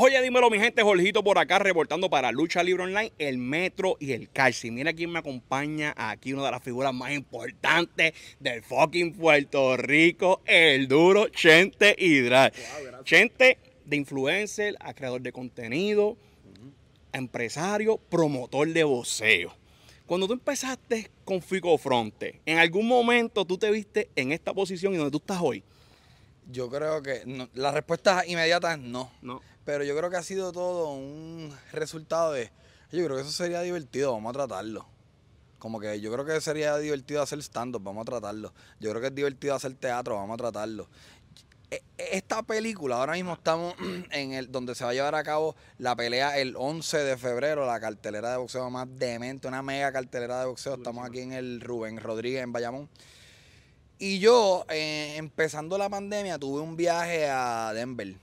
Oye, dímelo, mi gente, Jorgito por acá, reportando para Lucha Libre Online, el Metro y el Calci. Mira quién me acompaña aquí, una de las figuras más importantes del fucking Puerto Rico, el duro Chente Hidral. Chente, de influencer a creador de contenido, empresario, promotor de voceo. Cuando tú empezaste con Fico Fronte, ¿en algún momento tú te viste en esta posición y donde tú estás hoy? Yo creo que no, la respuesta inmediata es no. No. Pero yo creo que ha sido todo un resultado de. Yo creo que eso sería divertido, vamos a tratarlo. Como que yo creo que sería divertido hacer stand-up, vamos a tratarlo. Yo creo que es divertido hacer teatro, vamos a tratarlo. E- Esta película, ahora mismo estamos en el donde se va a llevar a cabo la pelea el 11 de febrero, la cartelera de boxeo más demente, una mega cartelera de boxeo. Estamos aquí en el Rubén Rodríguez en Bayamón. Y yo, eh, empezando la pandemia, tuve un viaje a Denver.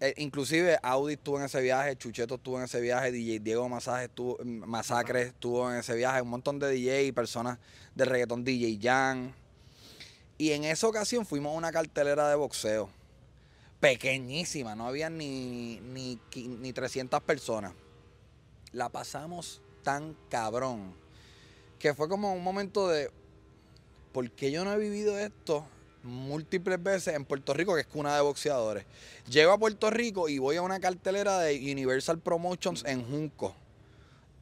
Eh, inclusive Audi estuvo en ese viaje, Chucheto estuvo en ese viaje, DJ Diego Masaje estuvo, Masacre estuvo en ese viaje, un montón de DJ y personas de reggaetón, DJ Jan. Y en esa ocasión fuimos a una cartelera de boxeo. Pequeñísima, no había ni, ni, ni 300 personas. La pasamos tan cabrón que fue como un momento de, ¿por qué yo no he vivido esto múltiples veces en Puerto Rico, que es cuna de boxeadores? Llego a Puerto Rico y voy a una cartelera de Universal Promotions en Junco.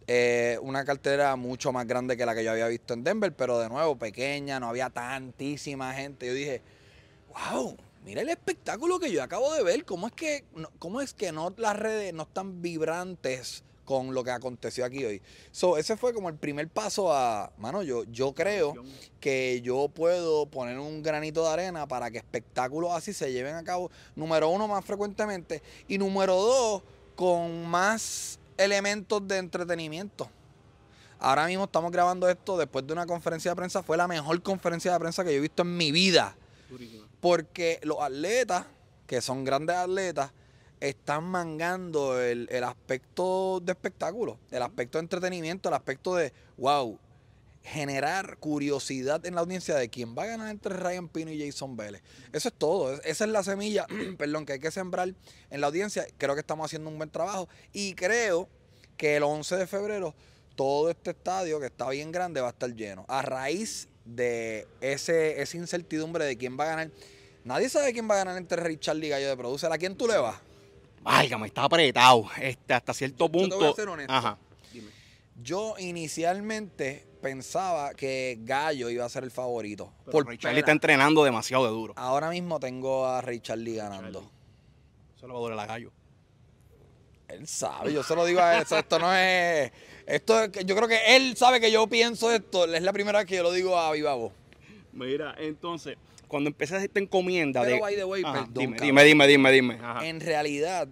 Eh, una cartelera mucho más grande que la que yo había visto en Denver, pero de nuevo pequeña, no había tantísima gente. Yo dije, wow, mira el espectáculo que yo acabo de ver. ¿Cómo es que no, cómo es que no las redes no están vibrantes con lo que aconteció aquí hoy? So, ese fue como el primer paso a, mano, yo, yo creo que yo puedo poner un granito de arena para que espectáculos así se lleven a cabo, número uno, más frecuentemente, y número dos, con más elementos de entretenimiento. Ahora mismo estamos grabando esto después de una conferencia de prensa. Fue la mejor conferencia de prensa que yo he visto en mi vida. Porque los atletas, que son grandes atletas, están mangando el, el aspecto de espectáculo, el aspecto de entretenimiento, el aspecto de, wow, generar curiosidad en la audiencia de quién va a ganar entre Ryan Pino y Jason Vélez. Eso es todo. Es- Esa es la semilla, perdón, que hay que sembrar en la audiencia. Creo que estamos haciendo un buen trabajo y creo que el 11 de febrero todo este estadio, que está bien grande, va a estar lleno. A raíz de ese, esa incertidumbre de quién va a ganar. Nadie sabe quién va a ganar entre Richard y Gallo de Producer. ¿A quién tú le vas? Válgame, está apretado. Este, hasta cierto Yo te punto. voy a ser honesto. Ajá. Yo inicialmente pensaba que Gallo iba a ser el favorito. Por por Charlie pela. está entrenando demasiado de duro. Ahora mismo tengo a Ray Charlie ganando. Eso le va a doler a gallo. Él sabe, yo se lo digo a él. eso- Esto no es. Esto es yo creo que él sabe que yo pienso esto. Es la primera vez que yo lo digo a viva voz. Mira, entonces, cuando empecé esta encomienda Pero, de. by the way, Ajá, perdón, dime, dime, dime, dime, dime. Ajá. En realidad,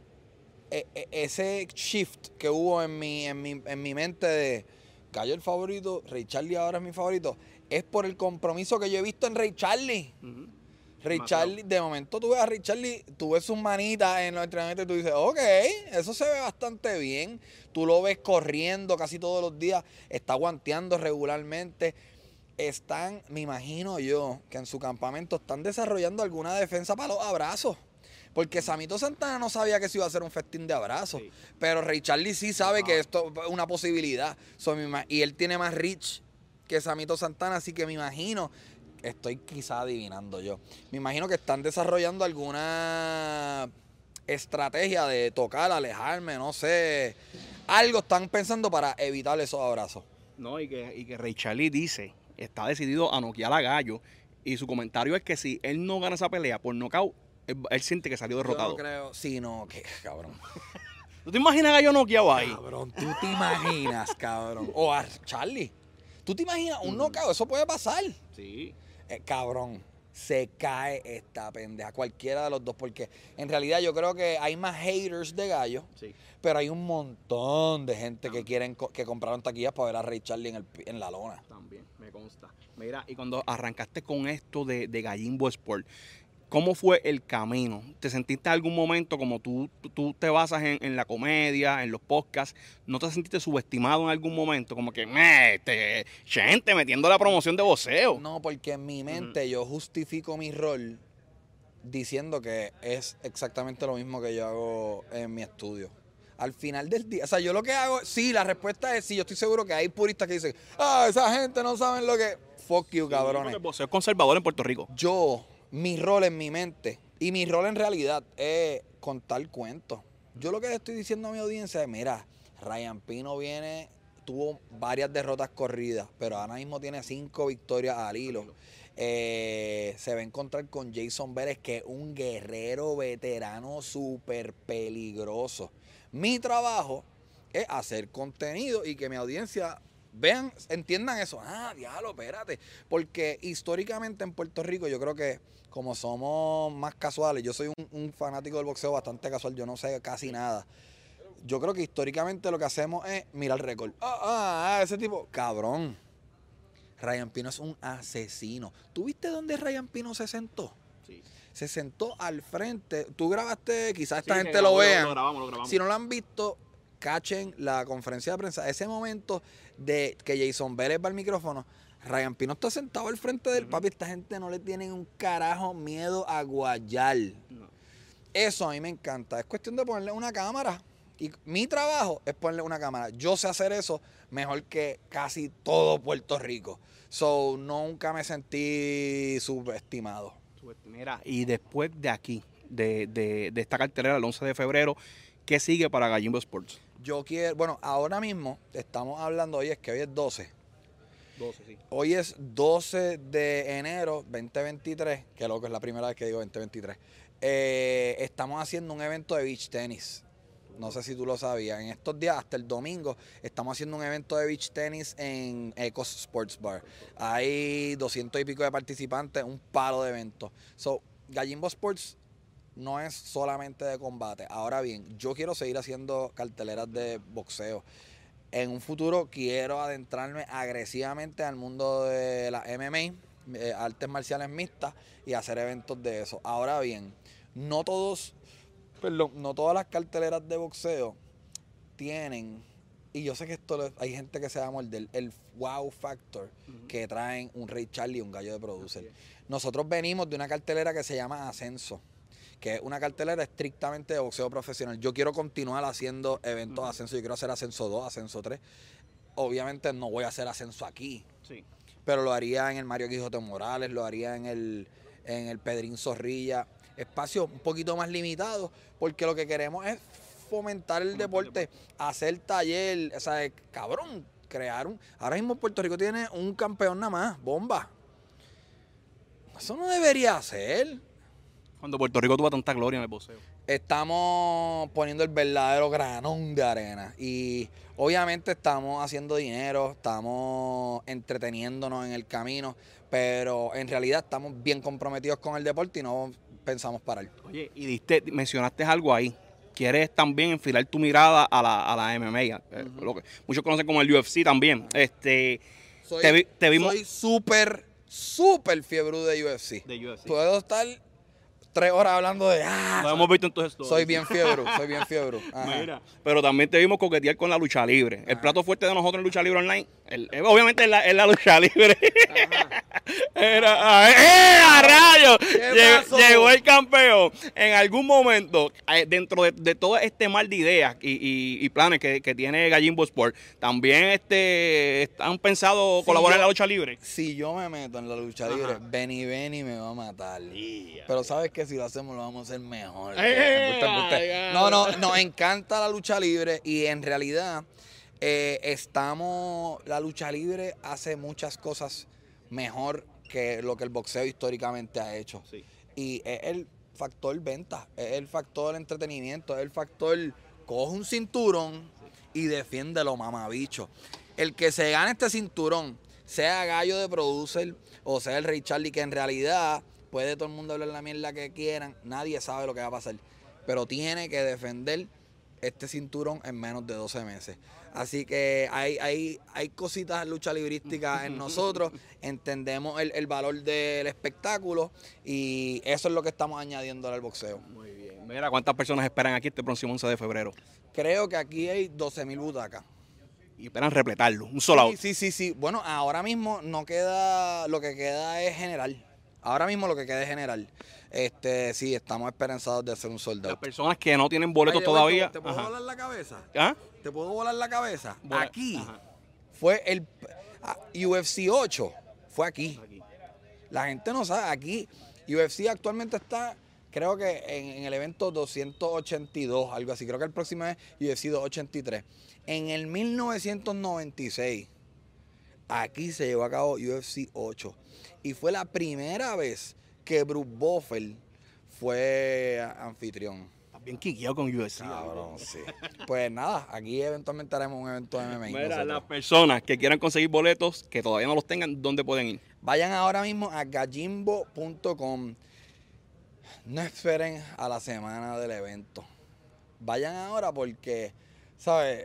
e- e- ese shift que hubo en mi, en mi, en mi mente de Gallo el favorito, Ray Charlie ahora es mi favorito, es por el compromiso que yo he visto en Ray Charlie. Ray Demasiado. Charlie, de momento tú ves a Ray Charlie, tú ves sus manitas en los entrenamientos y tú dices, ok, eso se ve bastante bien. Tú lo ves corriendo casi todos los días, está guanteando regularmente. Están, me imagino yo, que en su campamento están desarrollando alguna defensa para los abrazos. Porque Samito Santana no sabía que eso iba a ser un festín de abrazos. Sí. Pero Ray Charlie sí sabe que esto es una posibilidad. So, y él tiene más reach que Samito Santana, así que me imagino, estoy quizá adivinando yo, me imagino que están desarrollando alguna estrategia de tocar, alejarme, no sé. Algo están pensando para evitar esos abrazos. No, y que, y que Ray Charlie dice, está decidido a noquear a Gallo. Y su comentario es que si él no gana esa pelea por nocaut, él, él siente que salió Yo derrotado. no creo, sí, no, que cabrón. ¿Tú te imaginas a Gallo noqueado ahí? Cabrón, tú te imaginas, cabrón. O a Charlie. ¿Tú te imaginas un knockout? Eso puede pasar. Sí. Eh, cabrón, se cae esta pendeja, cualquiera de los dos, porque en realidad yo creo que hay más haters de gallo, Sí. pero hay un montón de gente que quieren que compraron taquillas para ver a Ray Charlie en, el en la lona. También, me consta. Mira, y cuando arrancaste con esto de, de Gallimbo Sport, ¿cómo fue el camino? ¿Te sentiste en algún momento como tú, tú- te basas en, en la comedia, en los podcasts, ¿no te sentiste subestimado en algún momento? Como que, me, este, gente, metiendo la promoción de voceo. No, porque en mi mente yo justifico mi rol diciendo que es exactamente lo mismo que yo hago en mi estudio. Al final del día, o sea, yo lo que hago, sí, la respuesta es sí, yo estoy seguro que hay puristas que dicen, ah, esa gente no saben lo que... Fuck you, cabrones. El boxeo es conservador en Puerto Rico. Yo, mi rol en mi mente y mi rol en realidad es contar cuentos. Yo lo que estoy diciendo a mi audiencia es, mira, Ryan Pino viene, tuvo varias derrotas corridas, pero ahora mismo tiene cinco victorias al hilo. Eh, se va a encontrar con Jason Vélez, que es un guerrero veterano súper peligroso. Mi trabajo es hacer contenido y que mi audiencia vean, entiendan eso. Ah, diablo, espérate. Porque históricamente en Puerto Rico yo creo que como somos más casuales, yo soy un, un fanático del boxeo bastante casual, yo no sé casi nada yo creo que históricamente lo que hacemos es mirar el récord. Ah, ah, ah, ese tipo, cabrón. Ryan Pino es un asesino. ¿Tú viste dónde Ryan Pino se sentó? Sí. Se sentó al frente. Tú grabaste, quizás esta gente que lo lo- vea. lo grabamos, lo grabamos. Si no lo han visto, cachen la conferencia de prensa. Ese momento de que Jason Vélez va al micrófono. Ryan Pino está sentado al frente del papi. Esta gente no le tienen un carajo miedo a guayar. No. Eso a mí me encanta. Es cuestión de ponerle una cámara. Y mi trabajo es ponerle una cámara. Yo sé hacer eso mejor que casi todo Puerto Rico. So, nunca me sentí subestimado. Mira, y después de aquí, de, de, de esta cartelera el 11 de febrero, ¿qué sigue para Gallimbo Sports? Yo quiero, bueno, ahora mismo estamos hablando, hoy es que hoy es 12. 12, sí. Hoy es 12 de enero 2023, que loco es la primera vez que digo 2023. Eh, estamos haciendo un evento de beach tenis. No sé si tú lo sabías. En estos días, hasta el domingo, estamos haciendo un evento de beach tenis en Ecos Sports Bar. Hay 200 y pico de participantes, un palo de eventos. So, Gallimbo Sports no es solamente de combate. Ahora bien, yo quiero seguir haciendo carteleras de boxeo. En un futuro quiero adentrarme agresivamente al mundo de la MMA, eh, artes marciales mixtas, y hacer eventos de eso. Ahora bien, no todos, perdón, no todas las carteleras de boxeo tienen, y yo sé que esto lo- hay gente que se va a morder, el wow factor que traen un Ray Charlie y un gallo de producer. Nosotros venimos de una cartelera que se llama Ascenso que es una cartelera estrictamente de boxeo profesional. Yo quiero continuar haciendo eventos de ascenso, yo quiero hacer ascenso 2, ascenso 3. Obviamente no voy a hacer ascenso aquí, Sí. pero lo haría en el Mario Quijote Morales, lo haría en el, en el Pedrín Zorrilla. Espacios un poquito más limitados, porque lo que queremos es fomentar el deporte, hacer taller, o sea, cabrón, crear un... Ahora mismo Puerto Rico tiene un campeón nada más, bomba. Eso no debería ser. Cuando Puerto Rico tuvo tanta gloria en el boxeo. estamos poniendo el verdadero granón de arena y obviamente estamos haciendo dinero, estamos entreteniéndonos en el camino, pero en realidad estamos bien comprometidos con el deporte y no pensamos parar. Oye, y diste, mencionaste algo ahí. Quieres también enfilar tu mirada a la, a la MMA, eh, lo que muchos conocen como el UFC también. Este, Soy, Te vi- te vimos- soy súper, súper fiebre de UFC. de UFC. Puedo estar tres horas hablando de, ah, Lo hemos visto en tus stories. soy bien fiebre, soy bien fiebre. Ajá. Mira, pero también te vimos coquetear con la lucha libre. El plato fuerte de nosotros en lucha libre online, el- eh, obviamente es la, es la lucha libre. Era, ah, ¡eh, a rayos! ¿Qué Llegó, el campeón. En algún momento, eh, dentro de, de todo este mar de ideas y, y- y planes que, que tiene Gallimbo Sport, también este, han pensado colaborar en la lucha libre. Si yo me meto en la lucha libre, Benny Benny me va a matar. Yeah. Pero sabes que si lo hacemos lo vamos a hacer mejor. No, no, nos encanta la lucha libre y en realidad eh, estamos, la lucha libre hace muchas cosas mejor que lo que el boxeo históricamente ha hecho. Sí. Y es el factor venta, es el factor entretenimiento, es el factor coge un cinturón y defiéndelo, mamabicho. El que se gane este cinturón, sea gallo de producer o sea el Rey Charlie, que en realidad puede todo el mundo hablar la mierda que quieran, nadie sabe lo que va a pasar. Pero tiene que defender este cinturón en menos de 12 meses. Así que hay, hay, hay cositas lucha librísticas en nosotros, entendemos el, el valor del espectáculo y eso es lo que estamos añadiendo al boxeo. Muy bien. Mira, ¿cuántas personas esperan aquí este próximo 11 de febrero? Creo que aquí hay 12 mil butacas. Y esperan repletarlo, un solo Sí, sí, sí, sí. Bueno, ahora mismo no queda, lo que queda es general. Ahora mismo lo que queda es general. Este, sí, estamos esperanzados de hacer un Las soldado. personas que no tienen boletos todavía. ¿Te puedo ajá. volar la cabeza? ¿Ah? ¿Te puedo volar la cabeza? Aquí ajá. fue el ah, UFC 8. Fue aquí. Aquí. La gente no sabe. Aquí UFC actualmente está, creo que en, en el evento 282, algo así. Creo que el próximo es UFC 283. En el 1996, aquí se llevó a cabo UFC 8. Y fue la primera vez que Bruce Buffer fue anfitrión. Estás bien quiqueado con UFC. Cabrón, sí. Pues nada, aquí eventualmente haremos un evento de MMA. Mira, las personas que quieran conseguir boletos, que todavía no los tengan, ¿dónde pueden ir? Vayan ahora mismo a gallimbo.com. No esperen a la semana del evento. Vayan ahora porque, ¿sabes?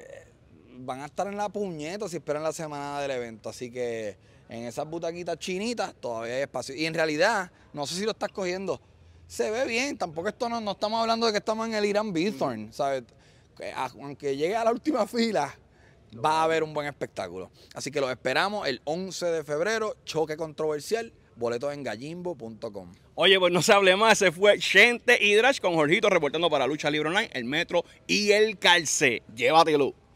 Van a estar en la puñeta si esperan la semana del evento. Así que en esas butaquitas chinitas todavía hay espacio. Y en realidad, no sé si lo estás cogiendo, se ve bien. Tampoco esto no, no estamos hablando de que estamos en el Irán Bithorn, ¿sabes? Aunque llegue a la última fila, va a haber un buen espectáculo. Así que los esperamos el 11 de febrero, choque controversial, boletos en gallimbo.com. Oye, pues no se hable más, se fue Chente Hidrash con Jorgito reportando para Lucha Libre Online, el Metro y el Calce. Llévatelo.